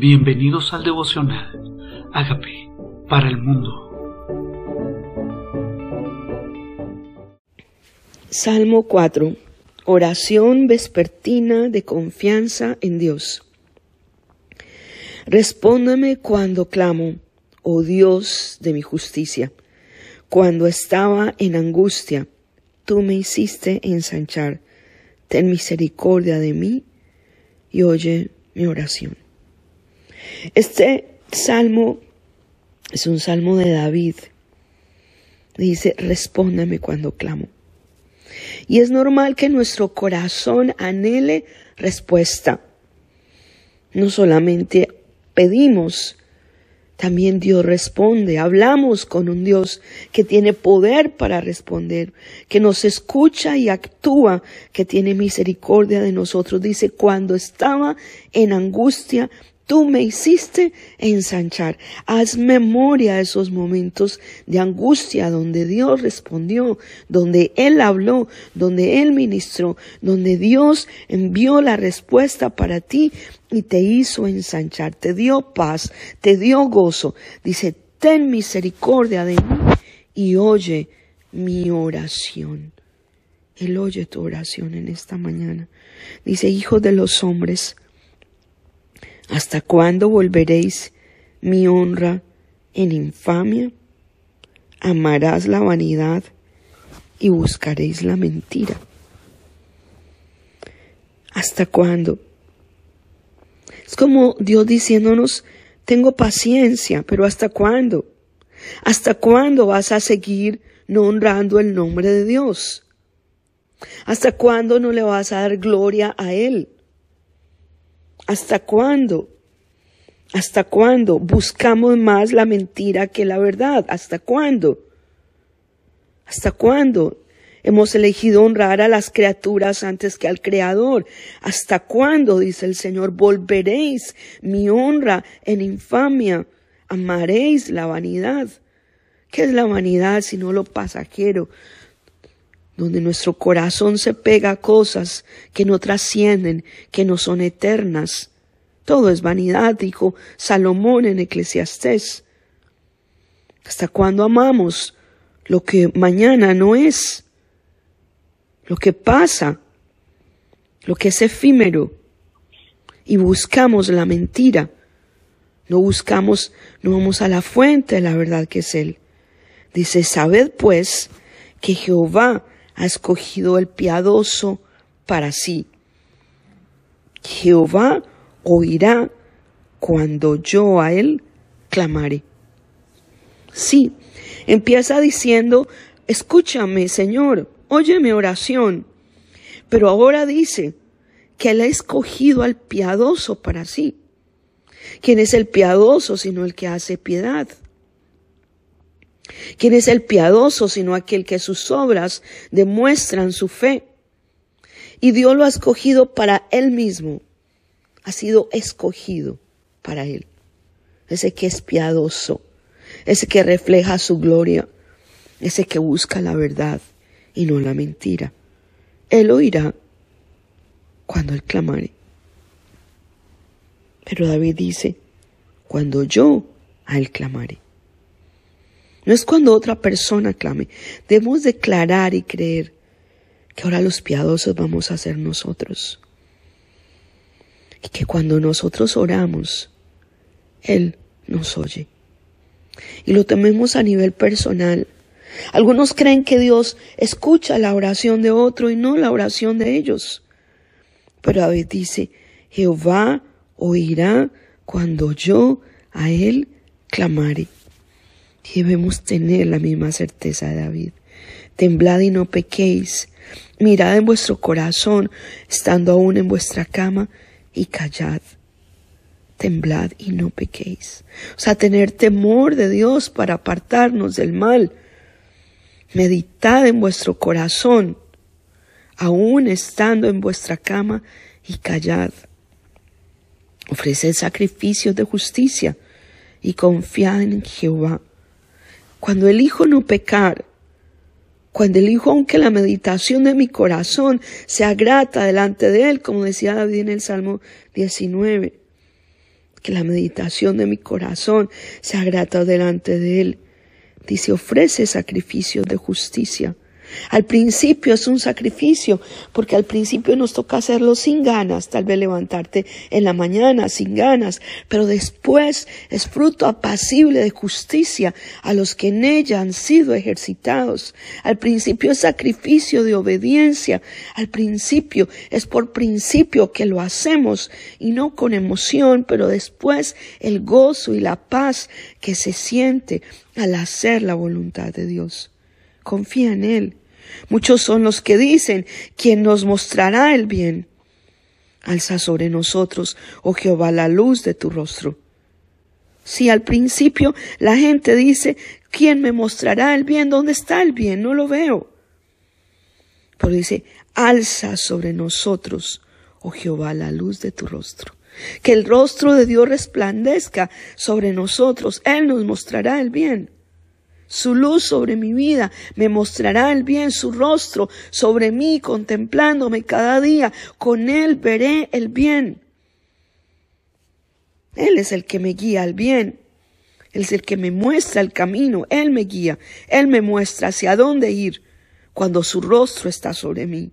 Bienvenidos al devocional. Hágame para el mundo. Salmo 4. Oración vespertina de confianza en Dios. Respóndeme cuando clamo, oh Dios de mi justicia. Cuando estaba en angustia, tú me hiciste ensanchar. Ten misericordia de mí y oye mi oración. Este salmo es un salmo de David. Dice, respóndame cuando clamo. Y es normal que nuestro corazón anhele respuesta. No solamente pedimos, también Dios responde. Hablamos con un Dios que tiene poder para responder, que nos escucha y actúa, que tiene misericordia de nosotros. Dice, cuando estaba en angustia, tú me hiciste ensanchar. Haz memoria de esos momentos de angustia donde Dios respondió, donde Él habló, donde Él ministró, donde Dios envió la respuesta para ti y te hizo ensanchar, te dio paz, te dio gozo. Dice, ten misericordia de mí y oye mi oración. Él oye tu oración en esta mañana. Dice, hijos de los hombres, ¿Hasta cuándo volveréis mi honra en infamia? Amarás la vanidad y buscaréis la mentira. ¿Hasta cuándo? Es como Dios diciéndonos, tengo paciencia, pero ¿hasta cuándo? ¿Hasta cuándo vas a seguir no honrando el nombre de Dios? ¿Hasta cuándo no le vas a dar gloria a Él? ¿Hasta cuándo? ¿Hasta cuándo buscamos más la mentira que la verdad? ¿Hasta cuándo? ¿Hasta cuándo hemos elegido honrar a las criaturas antes que al Creador? ¿Hasta cuándo, dice el Señor, volveréis mi honra en infamia? ¿Amaréis la vanidad? ¿Qué es la vanidad sino lo pasajero? donde nuestro corazón se pega a cosas que no trascienden, que no son eternas. Todo es vanidad, dijo Salomón en Eclesiastés. ¿Hasta cuándo amamos lo que mañana no es? Lo que pasa, lo que es efímero. Y buscamos la mentira. No buscamos, no vamos a la fuente de la verdad que es Él. Dice, sabed pues que Jehová ha escogido el piadoso para sí. Jehová oirá cuando yo a él clamaré. Sí, empieza diciendo, escúchame, Señor, oye mi oración. Pero ahora dice que él ha escogido al piadoso para sí. ¿Quién es el piadoso sino el que hace piedad? ¿Quién es el piadoso sino aquel que sus obras demuestran su fe? Y Dios lo ha escogido para él mismo. Ha sido escogido para él. Ese que es piadoso, ese que refleja su gloria, ese que busca la verdad y no la mentira. Él oirá cuando él clamare. Pero David dice, cuando yo a él clamaré. No es cuando otra persona clame. Debemos declarar y creer que ahora los piadosos vamos a ser nosotros. Y que cuando nosotros oramos, Él nos oye. Y lo tememos a nivel personal. Algunos creen que Dios escucha la oración de otro y no la oración de ellos. Pero David dice, Jehová oirá cuando yo a Él clamare. Debemos tener la misma certeza de David. Temblad y no pequéis. Mirad en vuestro corazón, estando aún en vuestra cama, y callad. Temblad y no pequéis. O sea, tener temor de Dios para apartarnos del mal. Meditad en vuestro corazón, aún estando en vuestra cama, y callad. Ofreced sacrificios de justicia y confiad en Jehová cuando elijo no pecar, cuando elijo aunque la meditación de mi corazón sea grata delante de Él, como decía David en el Salmo 19, que la meditación de mi corazón sea grata delante de Él. Dice, ofrece sacrificios de justicia. Al principio es un sacrificio, porque al principio nos toca hacerlo sin ganas, tal vez levantarte en la mañana sin ganas, pero después es fruto apacible de justicia a los que en ella han sido ejercitados. Al principio es sacrificio de obediencia, al principio es por principio que lo hacemos y no con emoción, pero después el gozo y la paz que se siente al hacer la voluntad de Dios. Confía en Él Muchos son los que dicen, ¿quién nos mostrará el bien? Alza sobre nosotros, oh Jehová, la luz de tu rostro. Si al principio la gente dice, ¿quién me mostrará el bien? ¿Dónde está el bien? No lo veo. Pero dice, alza sobre nosotros, oh Jehová, la luz de tu rostro. Que el rostro de Dios resplandezca sobre nosotros. Él nos mostrará el bien. Su luz sobre mi vida me mostrará el bien, su rostro sobre mí, contemplándome cada día. Con Él veré el bien. Él es el que me guía al bien. Él es el que me muestra el camino. Él me guía. Él me muestra hacia dónde ir cuando su rostro está sobre mí.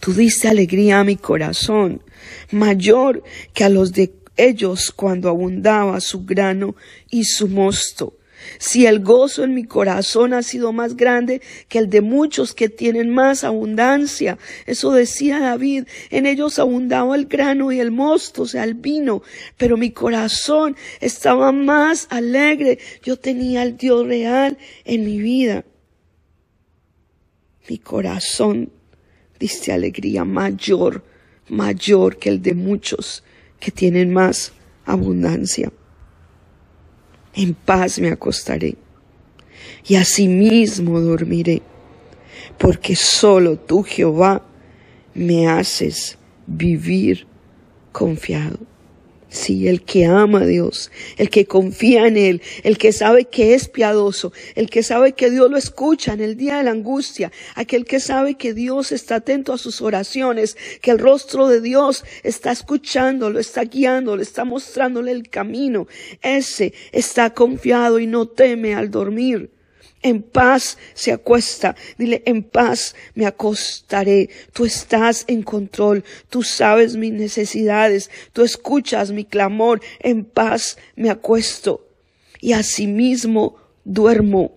Tú diste alegría a mi corazón, mayor que a los de ellos cuando abundaba su grano y su mosto. Si el gozo en mi corazón ha sido más grande que el de muchos que tienen más abundancia. Eso decía David. En ellos abundaba el grano y el mosto, o sea, el vino. Pero mi corazón estaba más alegre. Yo tenía al Dios real en mi vida. Mi corazón diste alegría mayor, mayor que el de muchos que tienen más abundancia en paz me acostaré y asimismo dormiré, porque solo tú, Jehová, me haces vivir confiado. Sí, el que ama a Dios, el que confía en Él, el que sabe que es piadoso, el que sabe que Dios lo escucha en el día de la angustia, aquel que sabe que Dios está atento a sus oraciones, que el rostro de Dios está escuchando, lo está guiando, le está mostrándole el camino, ese está confiado y no teme al dormir en paz se acuesta. Dile, en paz me acostaré. Tú estás en control. Tú sabes mis necesidades. Tú escuchas mi clamor. En paz me acuesto. Y asimismo duermo.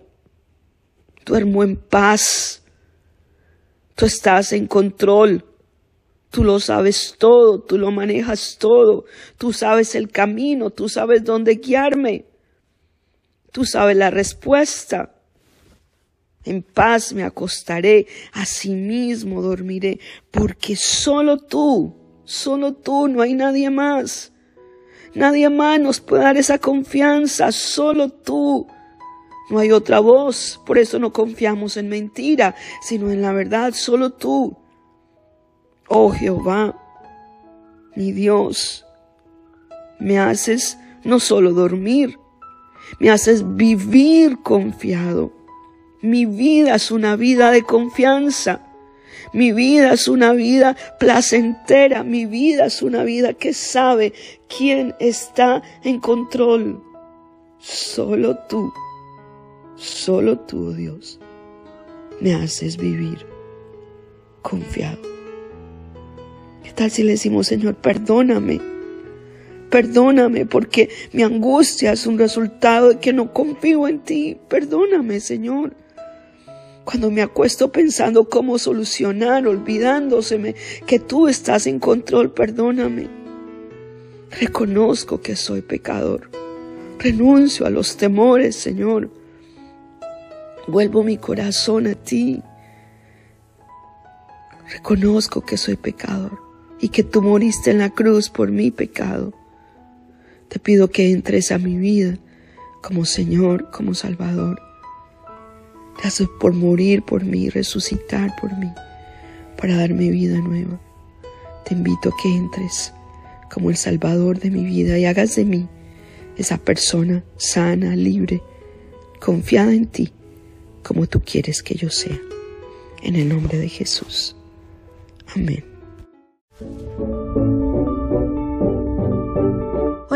Duermo en paz. Tú estás en control. Tú lo sabes todo, tú lo manejas todo, tú sabes el camino, tú sabes dónde guiarme, tú sabes la respuesta. En paz me acostaré, asimismo dormiré, porque solo tú, solo tú, no hay nadie más. Nadie más nos puede dar esa confianza, solo tú. No hay otra voz, por eso no confiamos en mentira, sino en la verdad, solo tú. Oh Jehová, mi Dios, me haces no solo dormir, me haces vivir confiado. Mi vida es una vida de confianza. Mi vida es una vida placentera. Mi vida es una vida que sabe quién está en control. Solo tú, solo tú, Dios, me haces vivir confiado. ¿Qué tal si le decimos, Señor, perdóname? Perdóname porque mi angustia es un resultado de que no confío en ti. Perdóname, Señor. Cuando me acuesto pensando cómo solucionar, olvidándoseme que tú estás en control, perdóname. Reconozco que soy pecador. Renuncio a los temores, Señor. Vuelvo mi corazón a ti. Reconozco que soy pecador y que tú moriste en la cruz por mi pecado. Te pido que entres a mi vida como Señor, como Salvador. Gracias por morir por mí, resucitar por mí, para darme vida nueva. Te invito a que entres como el Salvador de mi vida y hagas de mí esa persona sana, libre, confiada en ti, como tú quieres que yo sea. En el nombre de Jesús. Amén.